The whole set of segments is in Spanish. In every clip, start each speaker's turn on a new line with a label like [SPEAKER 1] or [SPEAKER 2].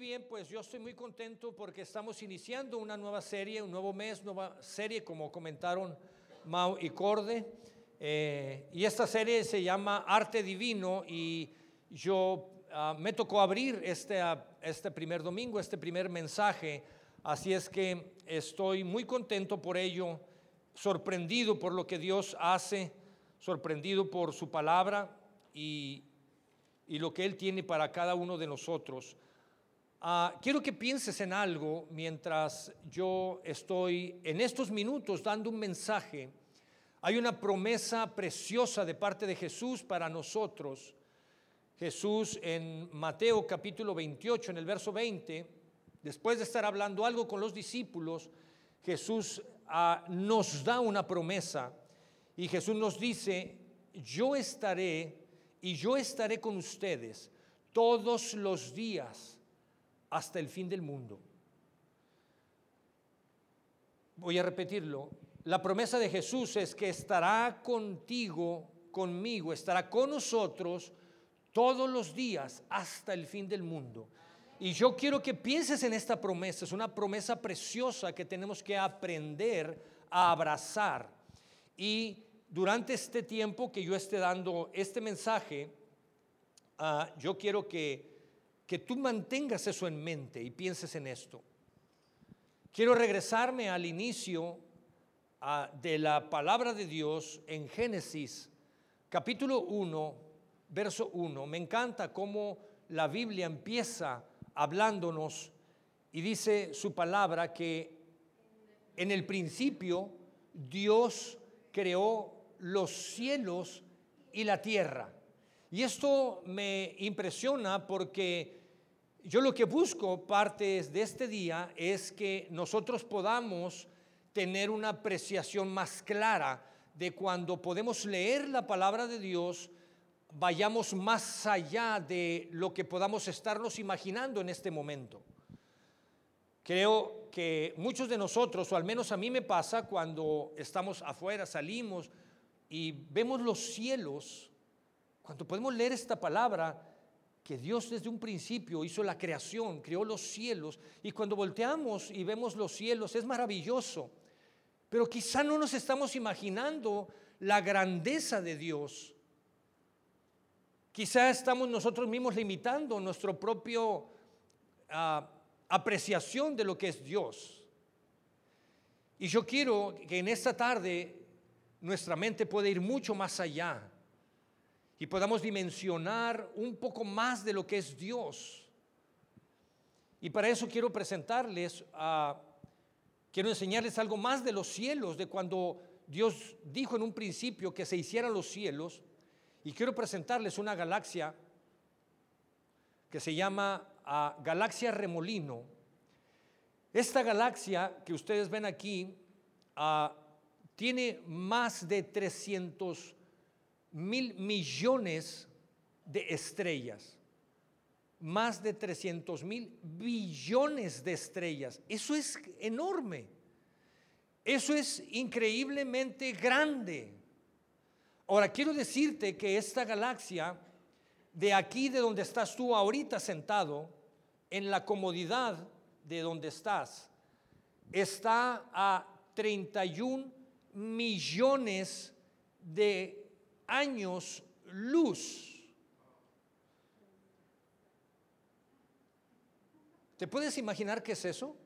[SPEAKER 1] bien, pues yo estoy muy contento porque estamos iniciando una nueva serie, un nuevo mes, nueva serie, como comentaron Mau y Corde. Eh, y esta serie se llama Arte Divino y yo ah, me tocó abrir este, ah, este primer domingo, este primer mensaje. Así es que estoy muy contento por ello, sorprendido por lo que Dios hace, sorprendido por su palabra y, y lo que Él tiene para cada uno de nosotros. Ah, quiero que pienses en algo mientras yo estoy en estos minutos dando un mensaje. Hay una promesa preciosa de parte de Jesús para nosotros. Jesús en Mateo capítulo 28, en el verso 20, después de estar hablando algo con los discípulos, Jesús ah, nos da una promesa y Jesús nos dice, yo estaré y yo estaré con ustedes todos los días hasta el fin del mundo. Voy a repetirlo. La promesa de Jesús es que estará contigo, conmigo, estará con nosotros todos los días hasta el fin del mundo. Y yo quiero que pienses en esta promesa. Es una promesa preciosa que tenemos que aprender a abrazar. Y durante este tiempo que yo esté dando este mensaje, ah, yo quiero que que tú mantengas eso en mente y pienses en esto. Quiero regresarme al inicio de la palabra de Dios en Génesis, capítulo 1, verso 1. Me encanta cómo la Biblia empieza hablándonos y dice su palabra que en el principio Dios creó los cielos y la tierra. Y esto me impresiona porque yo lo que busco partes de este día es que nosotros podamos tener una apreciación más clara de cuando podemos leer la palabra de Dios, vayamos más allá de lo que podamos estarnos imaginando en este momento. Creo que muchos de nosotros, o al menos a mí me pasa, cuando estamos afuera, salimos y vemos los cielos, cuando podemos leer esta palabra, que Dios desde un principio hizo la creación, creó los cielos, y cuando volteamos y vemos los cielos es maravilloso, pero quizá no nos estamos imaginando la grandeza de Dios. Quizá estamos nosotros mismos limitando nuestra propia ah, apreciación de lo que es Dios. Y yo quiero que en esta tarde nuestra mente pueda ir mucho más allá y podamos dimensionar un poco más de lo que es Dios. Y para eso quiero presentarles, quiero enseñarles algo más de los cielos, de cuando Dios dijo en un principio que se hicieran los cielos. Y quiero presentarles una galaxia que se llama Galaxia Remolino. Esta galaxia que ustedes ven aquí tiene más de 300 mil millones de estrellas, más de 300 mil billones de estrellas. Eso es enorme. Eso es increíblemente grande. Ahora, quiero decirte que esta galaxia, de aquí de donde estás tú ahorita sentado, en la comodidad de donde estás, está a 31 millones de años luz. ¿Te puedes imaginar qué es eso?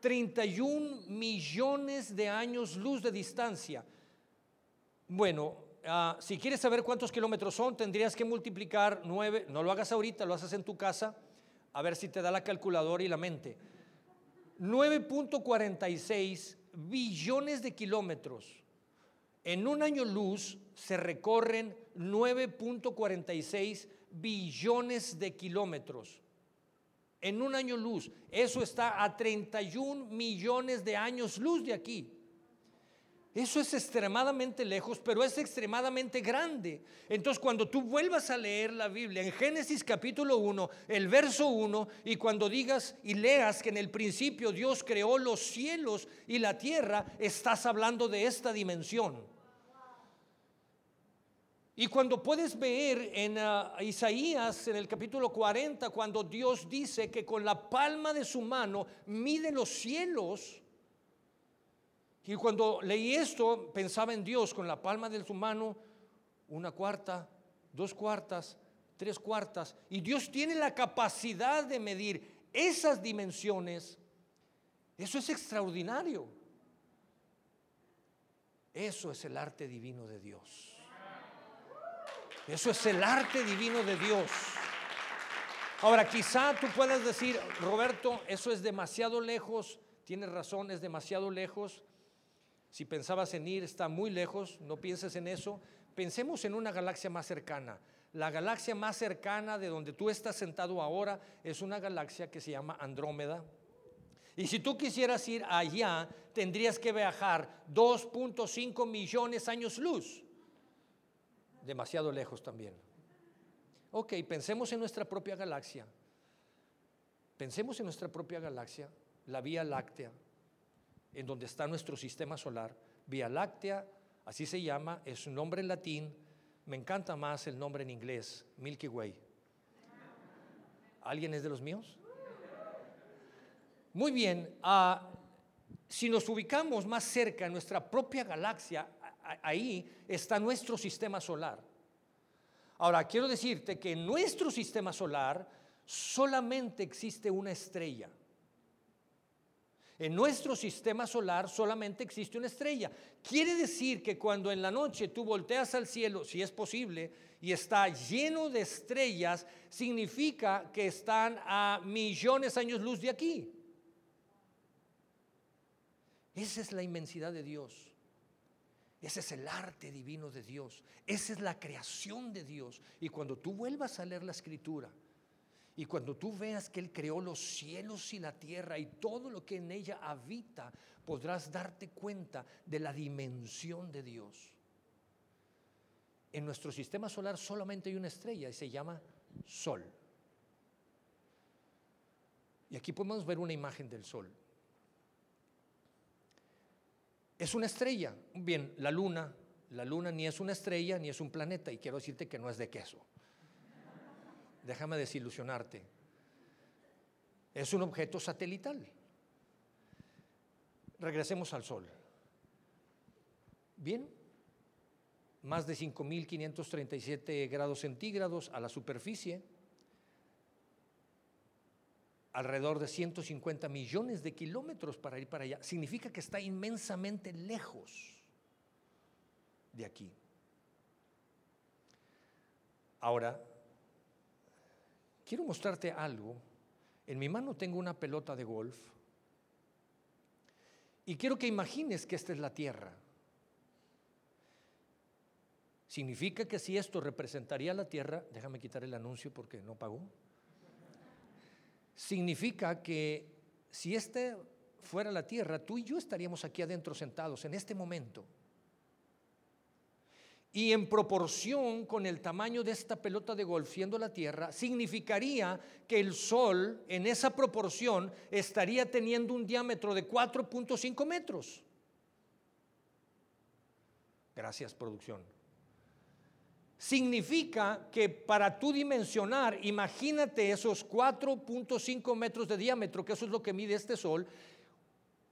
[SPEAKER 1] 31 millones de años luz de distancia. Bueno, ah, si quieres saber cuántos kilómetros son, tendrías que multiplicar 9, no lo hagas ahorita, lo haces en tu casa, a ver si te da la calculadora y la mente. 9.46 billones de kilómetros. En un año luz se recorren 9.46 billones de kilómetros. En un año luz. Eso está a 31 millones de años luz de aquí. Eso es extremadamente lejos, pero es extremadamente grande. Entonces, cuando tú vuelvas a leer la Biblia en Génesis capítulo 1, el verso 1, y cuando digas y leas que en el principio Dios creó los cielos y la tierra, estás hablando de esta dimensión. Y cuando puedes ver en ah, Isaías, en el capítulo 40, cuando Dios dice que con la palma de su mano mide los cielos, y cuando leí esto, pensaba en Dios con la palma de su mano, una cuarta, dos cuartas, tres cuartas, y Dios tiene la capacidad de medir esas dimensiones. Eso es extraordinario. Eso es el arte divino de Dios. Eso es el arte divino de Dios. Ahora, quizá tú puedas decir, Roberto, eso es demasiado lejos, tienes razón, es demasiado lejos. Si pensabas en ir, está muy lejos, no pienses en eso. Pensemos en una galaxia más cercana. La galaxia más cercana de donde tú estás sentado ahora es una galaxia que se llama Andrómeda. Y si tú quisieras ir allá, tendrías que viajar 2.5 millones años luz demasiado lejos también. Ok, pensemos en nuestra propia galaxia. Pensemos en nuestra propia galaxia, la Vía Láctea, en donde está nuestro sistema solar. Vía Láctea, así se llama, es un nombre en latín. Me encanta más el nombre en inglés, Milky Way. ¿Alguien es de los míos? Muy bien, ah, si nos ubicamos más cerca en nuestra propia galaxia, ahí está nuestro sistema solar. Ahora, quiero decirte que en nuestro sistema solar solamente existe una estrella. En nuestro sistema solar solamente existe una estrella. Quiere decir que cuando en la noche tú volteas al cielo, si es posible, y está lleno de estrellas, significa que están a millones de años luz de aquí. Esa es la inmensidad de Dios. Ese es el arte divino de Dios. Esa es la creación de Dios. Y cuando tú vuelvas a leer la escritura y cuando tú veas que Él creó los cielos y la tierra y todo lo que en ella habita, podrás darte cuenta de la dimensión de Dios. En nuestro sistema solar solamente hay una estrella y se llama Sol. Y aquí podemos ver una imagen del Sol. Es una estrella. Bien, la luna, la luna ni es una estrella ni es un planeta y quiero decirte que no es de queso. Déjame desilusionarte. Es un objeto satelital. Regresemos al Sol. Bien, más de 5.537 grados centígrados a la superficie alrededor de 150 millones de kilómetros para ir para allá. Significa que está inmensamente lejos de aquí. Ahora, quiero mostrarte algo. En mi mano tengo una pelota de golf y quiero que imagines que esta es la Tierra. Significa que si esto representaría la Tierra, déjame quitar el anuncio porque no pagó significa que si este fuera la tierra, tú y yo estaríamos aquí adentro sentados en este momento. Y en proporción con el tamaño de esta pelota de golf siendo la Tierra, significaría que el Sol en esa proporción estaría teniendo un diámetro de 4.5 metros. Gracias, producción significa que para tú dimensionar, imagínate esos 4.5 metros de diámetro, que eso es lo que mide este sol,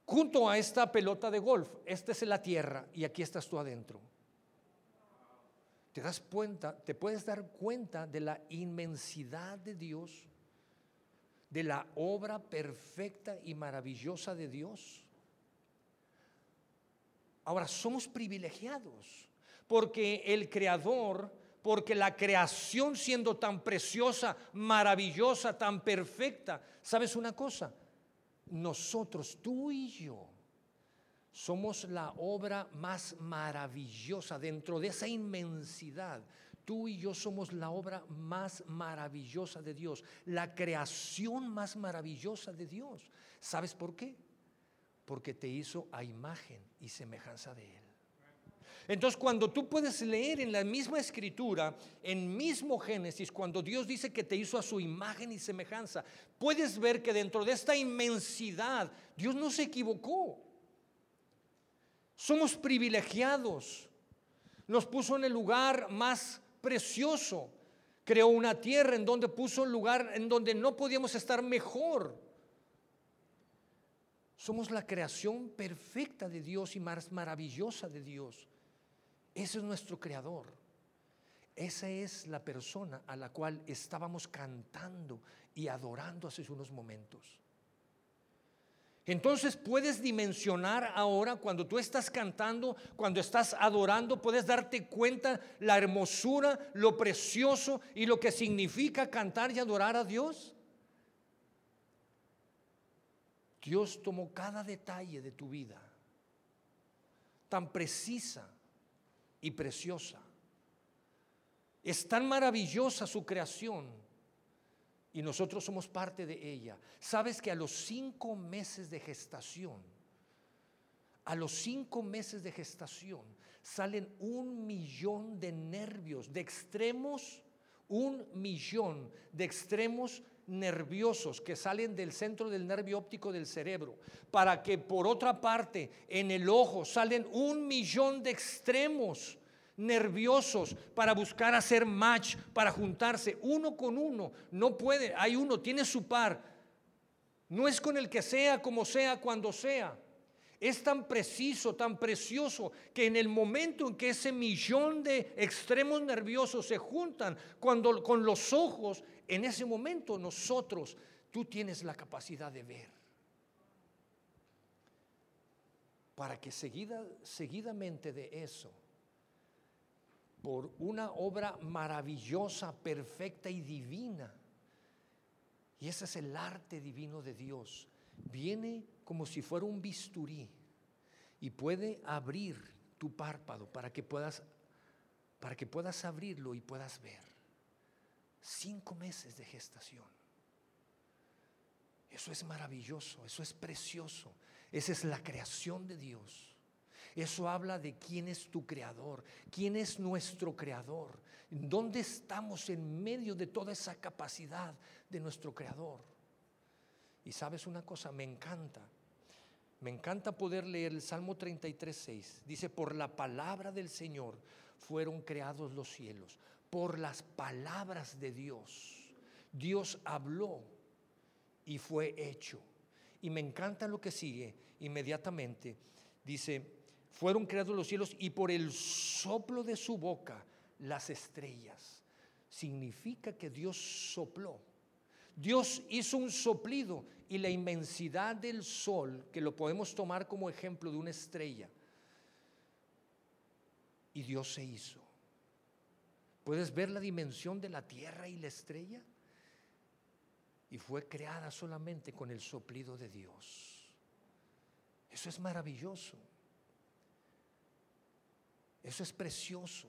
[SPEAKER 1] junto a esta pelota de golf. Esta es la Tierra y aquí estás tú adentro. ¿Te das cuenta? ¿Te puedes dar cuenta de la inmensidad de Dios? De la obra perfecta y maravillosa de Dios. Ahora, somos privilegiados porque el Creador, porque la creación siendo tan preciosa, maravillosa, tan perfecta, ¿sabes una cosa? Nosotros, tú y yo, somos la obra más maravillosa dentro de esa inmensidad. Tú y yo somos la obra más maravillosa de Dios, la creación más maravillosa de Dios. ¿Sabes por qué? Porque te hizo a imagen y semejanza de Él. Entonces, cuando tú puedes leer en la misma escritura, en mismo Génesis, cuando Dios dice que te hizo a su imagen y semejanza, puedes ver que dentro de esta inmensidad, Dios no se equivocó. Somos privilegiados. Nos puso en el lugar más precioso. Creó una tierra en donde puso un lugar en donde no podíamos estar mejor. Somos la creación perfecta de Dios y más maravillosa de Dios. Ese es nuestro creador. Esa es la persona a la cual estábamos cantando y adorando hace unos momentos. Entonces puedes dimensionar ahora cuando tú estás cantando, cuando estás adorando, puedes darte cuenta la hermosura, lo precioso y lo que significa cantar y adorar a Dios. Dios tomó cada detalle de tu vida, tan precisa y preciosa. Es tan maravillosa su creación y nosotros somos parte de ella. Sabes que a los cinco meses de gestación, a los cinco meses de gestación, salen un millón de nervios, de extremos, un millón de extremos nerviosos que salen del centro del nervio óptico del cerebro, para que por otra parte en el ojo salen un millón de extremos nerviosos para buscar hacer match, para juntarse uno con uno. No puede, hay uno, tiene su par. No es con el que sea, como sea, cuando sea. Es tan preciso, tan precioso, que en el momento en que ese millón de extremos nerviosos se juntan cuando, con los ojos, en ese momento nosotros, tú tienes la capacidad de ver. Para que seguida, seguidamente de eso, por una obra maravillosa, perfecta y divina. Y ese es el arte divino de Dios. Viene como si fuera un bisturí y puede abrir tu párpado para que puedas para que puedas abrirlo y puedas ver. Cinco meses de gestación. Eso es maravilloso, eso es precioso. Esa es la creación de Dios. Eso habla de quién es tu creador, quién es nuestro creador, dónde estamos en medio de toda esa capacidad de nuestro creador. Y sabes una cosa, me encanta. Me encanta poder leer el Salmo 33, 6. Dice, por la palabra del Señor fueron creados los cielos, por las palabras de Dios. Dios habló y fue hecho. Y me encanta lo que sigue inmediatamente. Dice, fueron creados los cielos y por el soplo de su boca las estrellas. Significa que Dios sopló. Dios hizo un soplido y la inmensidad del sol, que lo podemos tomar como ejemplo de una estrella, y Dios se hizo. ¿Puedes ver la dimensión de la tierra y la estrella? Y fue creada solamente con el soplido de Dios. Eso es maravilloso. Eso es precioso.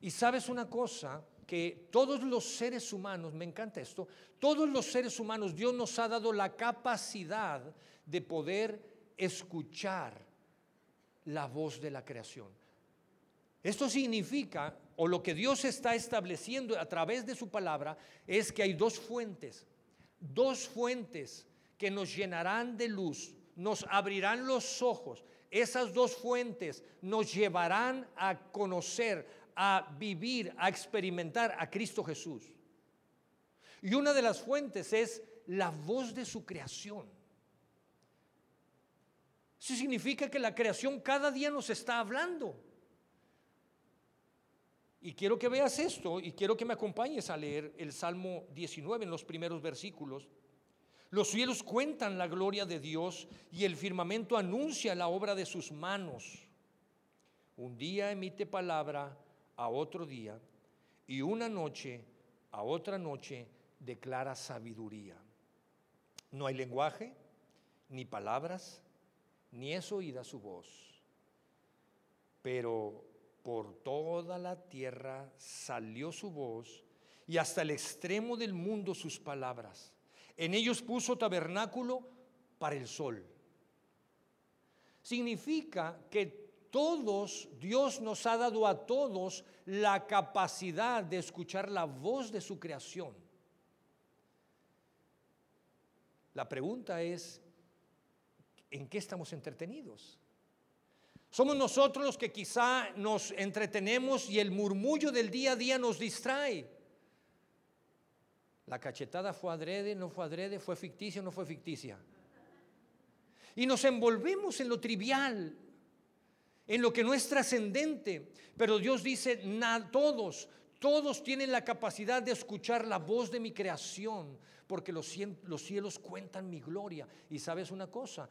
[SPEAKER 1] Y sabes una cosa, que todos los seres humanos, me encanta esto, todos los seres humanos, Dios nos ha dado la capacidad de poder escuchar la voz de la creación. Esto significa, o lo que Dios está estableciendo a través de su palabra, es que hay dos fuentes, dos fuentes que nos llenarán de luz, nos abrirán los ojos, esas dos fuentes nos llevarán a conocer, a vivir, a experimentar a Cristo Jesús. Y una de las fuentes es la voz de su creación. Eso significa que la creación cada día nos está hablando. Y quiero que veas esto y quiero que me acompañes a leer el Salmo 19 en los primeros versículos. Los cielos cuentan la gloria de Dios y el firmamento anuncia la obra de sus manos. Un día emite palabra a otro día y una noche a otra noche declara sabiduría. No hay lenguaje, ni palabras, ni es oída su voz. Pero por toda la tierra salió su voz y hasta el extremo del mundo sus palabras. En ellos puso tabernáculo para el sol. Significa que todos, Dios nos ha dado a todos la capacidad de escuchar la voz de su creación. La pregunta es, ¿en qué estamos entretenidos? Somos nosotros los que quizá nos entretenemos y el murmullo del día a día nos distrae. La cachetada fue adrede, no fue adrede, fue ficticia, no fue ficticia. Y nos envolvemos en lo trivial, en lo que no es trascendente. Pero Dios dice, todos, todos tienen la capacidad de escuchar la voz de mi creación, porque los, los cielos cuentan mi gloria. Y sabes una cosa,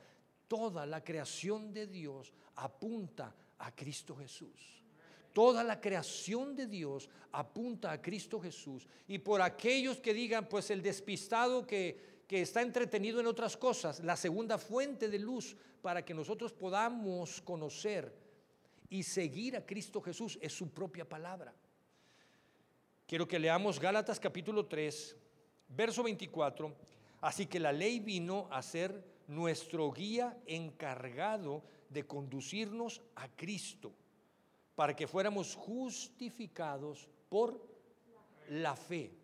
[SPEAKER 1] toda la creación de Dios apunta a Cristo Jesús. Toda la creación de Dios apunta a Cristo Jesús. Y por aquellos que digan, pues el despistado que, que está entretenido en otras cosas, la segunda fuente de luz para que nosotros podamos conocer y seguir a Cristo Jesús es su propia palabra. Quiero que leamos Gálatas capítulo 3, verso 24. Así que la ley vino a ser nuestro guía encargado de conducirnos a Cristo, para que fuéramos justificados por la fe.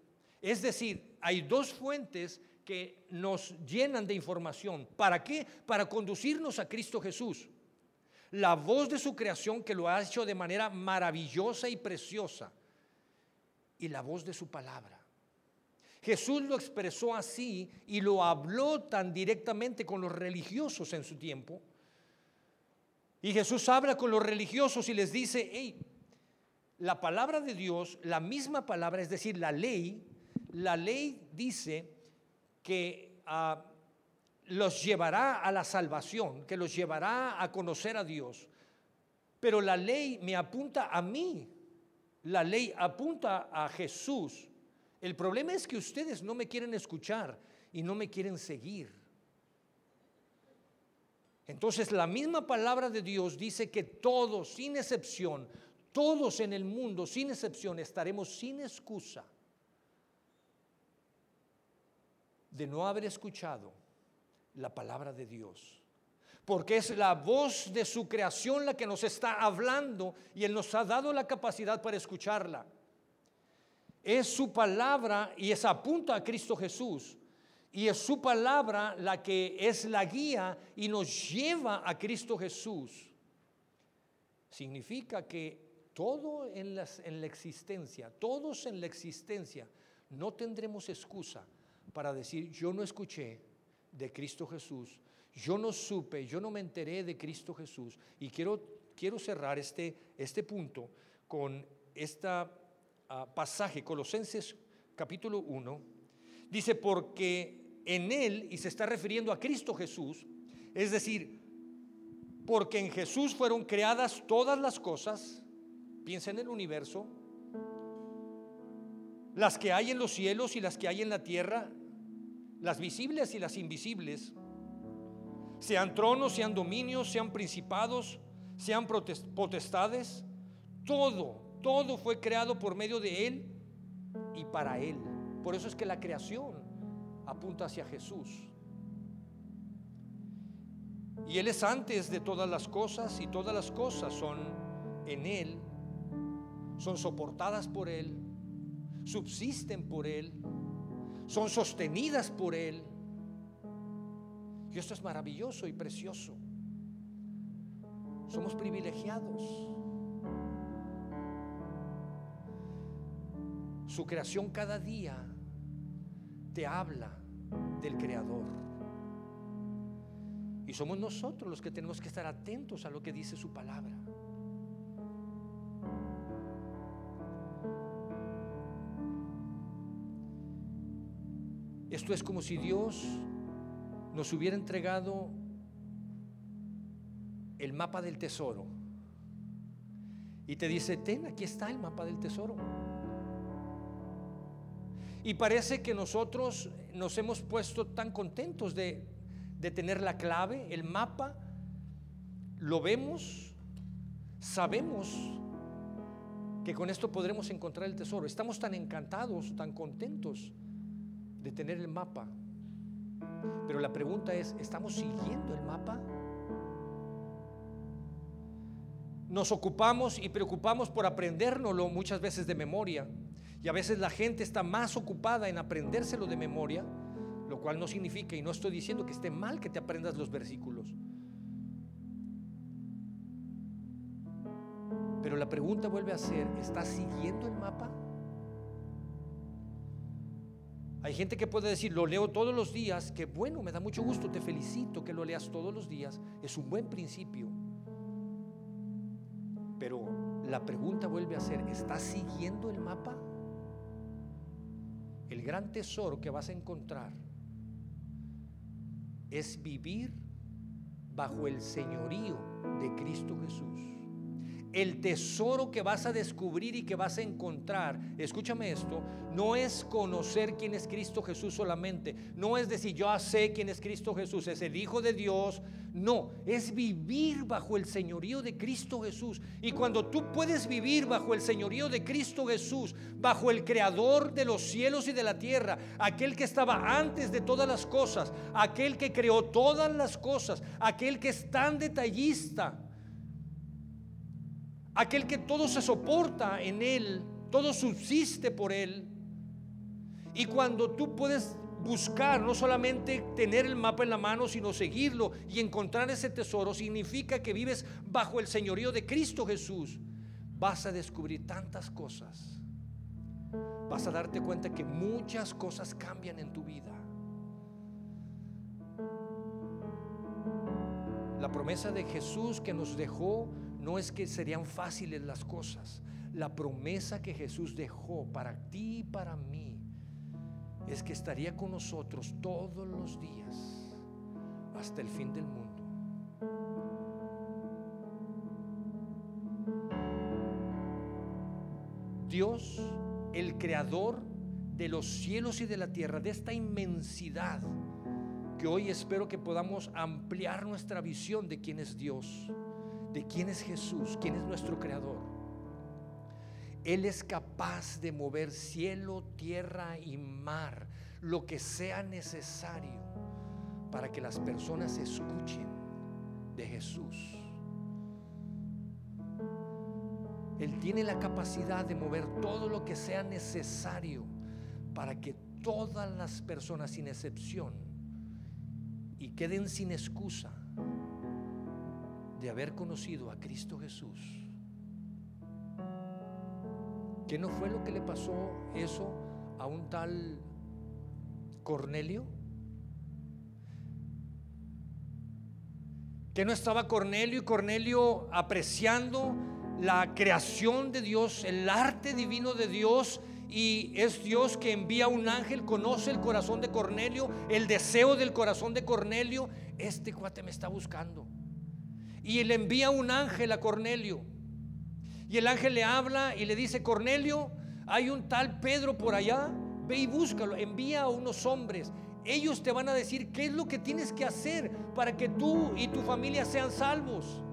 [SPEAKER 1] Es decir, hay dos fuentes que nos llenan de información. ¿Para qué? Para conducirnos a Cristo Jesús. La voz de su creación que lo ha hecho de manera maravillosa y preciosa y la voz de su palabra. Jesús lo expresó así y lo habló tan directamente con los religiosos en su tiempo. Y Jesús habla con los religiosos y les dice, hey, la palabra de Dios, la misma palabra, es decir, la ley, la ley dice que ah, los llevará a la salvación, que los llevará a conocer a Dios. Pero la ley me apunta a mí, la ley apunta a Jesús. El problema es que ustedes no me quieren escuchar y no me quieren seguir. Entonces la misma palabra de Dios dice que todos, sin excepción, todos en el mundo, sin excepción, estaremos sin excusa de no haber escuchado la palabra de Dios porque es la voz de su creación la que nos está hablando y Él nos ha dado la capacidad para escucharla. Es su palabra y es apunta a Cristo Jesús. Y es su palabra la que es la guía y nos lleva a Cristo Jesús. Significa que todo en, en la existencia, todos en la existencia, no tendremos excusa para decir, yo no escuché de Cristo Jesús yo no supe, yo no me enteré de Cristo Jesús. Y quiero, quiero cerrar este, este punto con este pasaje, Colosenses capítulo 1. Dice, porque en Él, y se está refiriendo a Cristo Jesús, es decir, porque en Jesús fueron creadas todas las cosas, piensa en el universo, las que hay en los cielos y las que hay en la tierra, las visibles y las invisibles sean tronos, sean dominios, sean principados, sean potestades, todo, todo fue creado por medio de Él y para Él. Por eso es que la creación apunta hacia Jesús. Y Él es antes de todas las cosas y todas las cosas son en Él, son soportadas por Él, subsisten por Él, son sostenidas por Él. Y esto es maravilloso y precioso. Somos privilegiados. Su creación cada día te habla del Creador. Y somos nosotros los que tenemos que estar atentos a lo que dice su palabra. Esto es como si Dios nos hubiera entregado el mapa del tesoro y te dice, ten, aquí está el mapa del tesoro. Y parece que nosotros nos hemos puesto tan contentos de, de tener la clave, el mapa, lo vemos, sabemos que con esto podremos encontrar el tesoro. Estamos tan encantados, tan contentos de tener el mapa. Pero la pregunta es, ¿estamos siguiendo el mapa? Nos ocupamos y preocupamos por aprendérnoslo muchas veces de memoria. Y a veces la gente está más ocupada en aprendérselo de memoria, lo cual no significa, y no estoy diciendo que esté mal que te aprendas los versículos. Pero la pregunta vuelve a ser, ¿estás siguiendo el mapa? Hay gente que puede decir, lo leo todos los días, que bueno, me da mucho gusto, te felicito que lo leas todos los días, es un buen principio. Pero la pregunta vuelve a ser, ¿estás siguiendo el mapa? El gran tesoro que vas a encontrar es vivir bajo el señorío de Cristo Jesús el tesoro que vas a descubrir y que vas a encontrar, escúchame esto, no es conocer quién es Cristo Jesús solamente, no es decir yo sé quién es Cristo Jesús, es el Hijo de Dios, no, es vivir bajo el señorío de Cristo Jesús. Y cuando tú puedes vivir bajo el señorío de Cristo Jesús, bajo el creador de los cielos y de la tierra, aquel que estaba antes de todas las cosas, aquel que creó todas las cosas, aquel que es tan detallista, aquel que todo se soporta en Él, todo subsiste por Él. Y cuando tú puedes buscar, no solamente tener el mapa en la mano, sino seguirlo y encontrar ese tesoro, significa que vives bajo el señorío de Cristo Jesús. Vas a descubrir tantas cosas. Vas a darte cuenta que muchas cosas cambian en tu vida. La promesa de Jesús que nos dejó no es que serían fáciles las cosas. La promesa que Jesús dejó para ti y para mí es que estaría con nosotros todos los días hasta el fin del mundo. Dios, el creador de los cielos y de la tierra, de esta inmensidad, que hoy espero que podamos ampliar nuestra visión de quién es Dios de quién es Jesús, quién es nuestro creador. Él es capaz de mover cielo, tierra y mar, lo que sea necesario para que las personas escuchen de Jesús. Él tiene la capacidad de mover todo lo que sea necesario para que todas las personas, sin excepción, y queden sin excusa, de haber conocido a Cristo Jesús. ¿Qué no fue lo que le pasó eso a un tal Cornelio? Que no estaba Cornelio y Cornelio apreciando la creación de Dios, el arte divino de Dios y es Dios que envía un ángel, conoce el corazón de Cornelio, el deseo del corazón de Cornelio. Este cuate me está buscando. Y le envía un ángel a Cornelio. Y el ángel le habla y le dice, Cornelio, hay un tal Pedro por allá, ve y búscalo, envía a unos hombres. Ellos te van a decir qué es lo que tienes que hacer para que tú y tu familia sean salvos.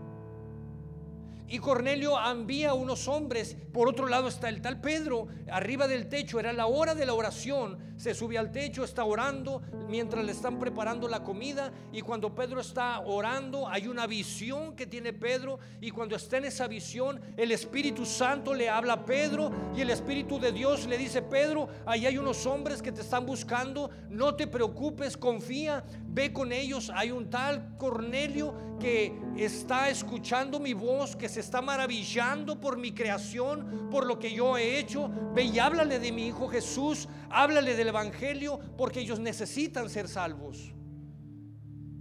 [SPEAKER 1] Y Cornelio envía a unos hombres. Por otro lado está el tal Pedro, arriba del techo. Era la hora de la oración. Se sube al techo, está orando mientras le están preparando la comida. Y cuando Pedro está orando, hay una visión que tiene Pedro. Y cuando está en esa visión, el Espíritu Santo le habla a Pedro. Y el Espíritu de Dios le dice, Pedro, ahí hay unos hombres que te están buscando. No te preocupes, confía. Ve con ellos. Hay un tal Cornelio que está escuchando mi voz, que se está maravillando por mi creación, por lo que yo he hecho. Ve y háblale de mi Hijo Jesús, háblale del Evangelio, porque ellos necesitan ser salvos.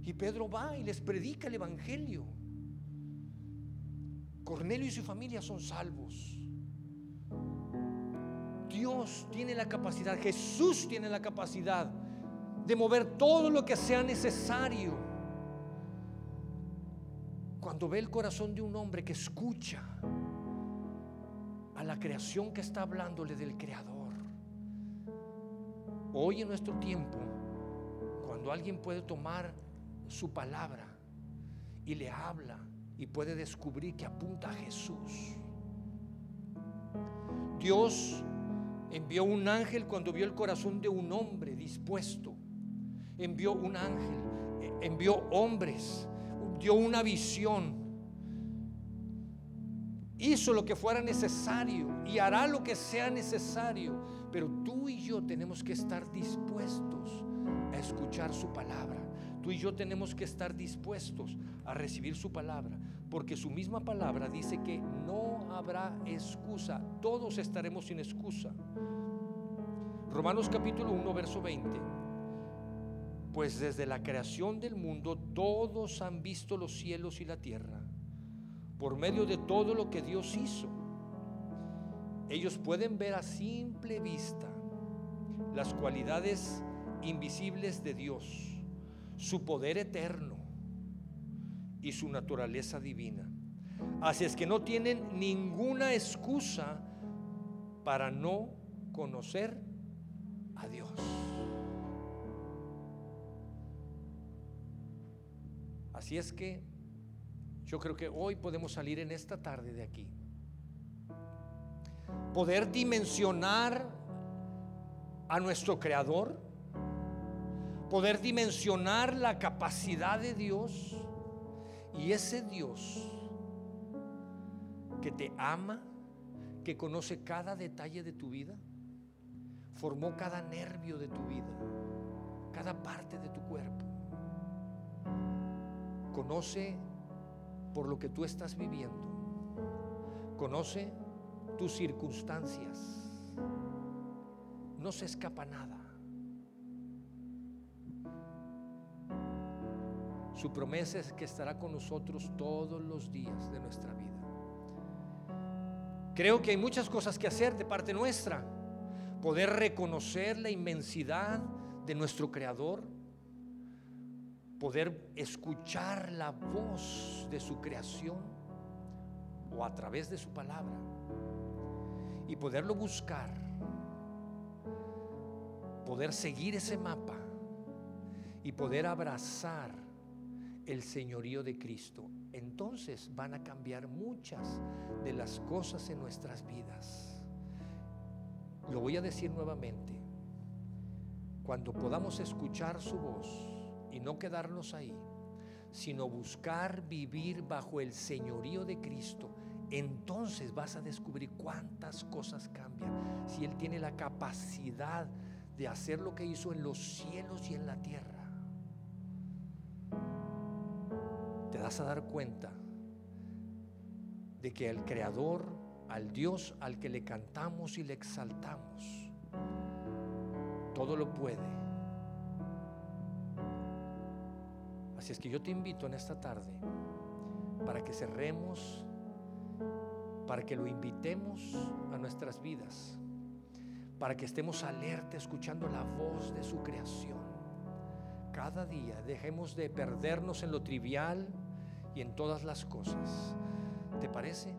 [SPEAKER 1] Y Pedro va y les predica el Evangelio. Cornelio y su familia son salvos. Dios tiene la capacidad, Jesús tiene la capacidad de mover todo lo que sea necesario cuando ve el corazón de un hombre que escucha a la creación que está hablándole del Creador. Hoy en nuestro tiempo, cuando alguien puede tomar su palabra y le habla y puede descubrir que apunta a Jesús. Dios envió un ángel cuando vio el corazón de un hombre dispuesto. Envió un ángel, eh, envió hombres dio una visión, hizo lo que fuera necesario y hará lo que sea necesario. Pero tú y yo tenemos que estar dispuestos a escuchar su palabra. Tú y yo tenemos que estar dispuestos a recibir su palabra, porque su misma palabra dice que no habrá excusa. Todos estaremos sin excusa. Romanos capítulo 1, verso 20. Pues desde la creación del mundo todos han visto los cielos y la tierra por medio de todo lo que Dios hizo. Ellos pueden ver a simple vista las cualidades invisibles de Dios, su poder eterno y su naturaleza divina. Así es que no tienen ninguna excusa para no conocer a Dios. Así es que yo creo que hoy podemos salir en esta tarde de aquí. Poder dimensionar a nuestro Creador. Poder dimensionar la capacidad de Dios. Y ese Dios que te ama, que conoce cada detalle de tu vida, formó cada nervio de tu vida, cada parte de tu cuerpo. Conoce por lo que tú estás viviendo. Conoce tus circunstancias. No se escapa nada. Su promesa es que estará con nosotros todos los días de nuestra vida. Creo que hay muchas cosas que hacer de parte nuestra. Poder reconocer la inmensidad de nuestro Creador poder escuchar la voz de su creación o a través de su palabra y poderlo buscar, poder seguir ese mapa y poder abrazar el señorío de Cristo. Entonces van a cambiar muchas de las cosas en nuestras vidas. Lo voy a decir nuevamente. Cuando podamos escuchar su voz, y no quedarnos ahí, sino buscar vivir bajo el señorío de Cristo, entonces vas a descubrir cuántas cosas cambian. Si Él tiene la capacidad de hacer lo que hizo en los cielos y en la tierra, te das a dar cuenta de que el Creador, al Dios al que le cantamos y le exaltamos, todo lo puede Así es que yo te invito en esta tarde para que cerremos, para que lo invitemos a nuestras vidas, para que estemos alerta escuchando la voz de su creación. Cada día dejemos de perdernos en lo trivial y en todas las cosas. ¿Te parece?